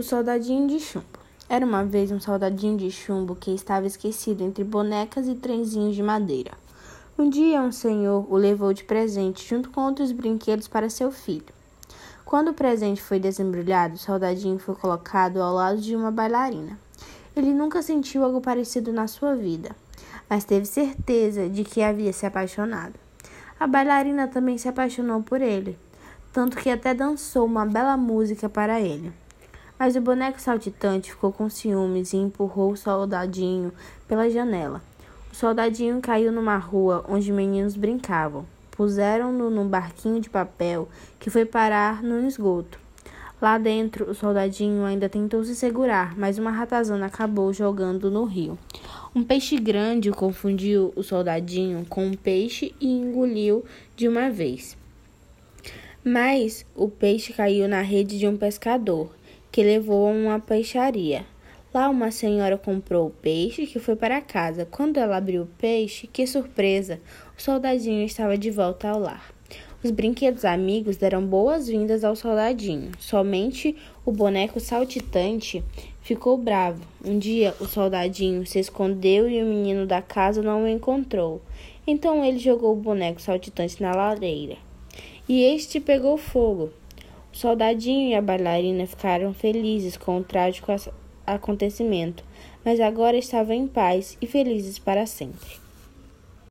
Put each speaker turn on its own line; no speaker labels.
O soldadinho de chumbo. Era uma vez um soldadinho de chumbo que estava esquecido entre bonecas e trenzinhos de madeira. Um dia, um senhor o levou de presente junto com outros brinquedos para seu filho. Quando o presente foi desembrulhado, o soldadinho foi colocado ao lado de uma bailarina. Ele nunca sentiu algo parecido na sua vida, mas teve certeza de que havia se apaixonado. A bailarina também se apaixonou por ele, tanto que até dançou uma bela música para ele. Mas o boneco saltitante ficou com ciúmes e empurrou o soldadinho pela janela. O soldadinho caiu numa rua onde meninos brincavam. Puseram-no num barquinho de papel que foi parar no esgoto. Lá dentro, o soldadinho ainda tentou se segurar, mas uma ratazana acabou jogando no rio. Um peixe grande confundiu o soldadinho com um peixe e engoliu de uma vez. Mas o peixe caiu na rede de um pescador que levou a uma peixaria. Lá uma senhora comprou o peixe que foi para casa. Quando ela abriu o peixe, que surpresa! O soldadinho estava de volta ao lar. Os brinquedos amigos deram boas-vindas ao soldadinho. Somente o boneco saltitante ficou bravo. Um dia o soldadinho se escondeu e o menino da casa não o encontrou. Então ele jogou o boneco saltitante na lareira. E este pegou fogo. O soldadinho e a bailarina ficaram felizes com o trágico acontecimento, mas agora estavam em paz e felizes para sempre.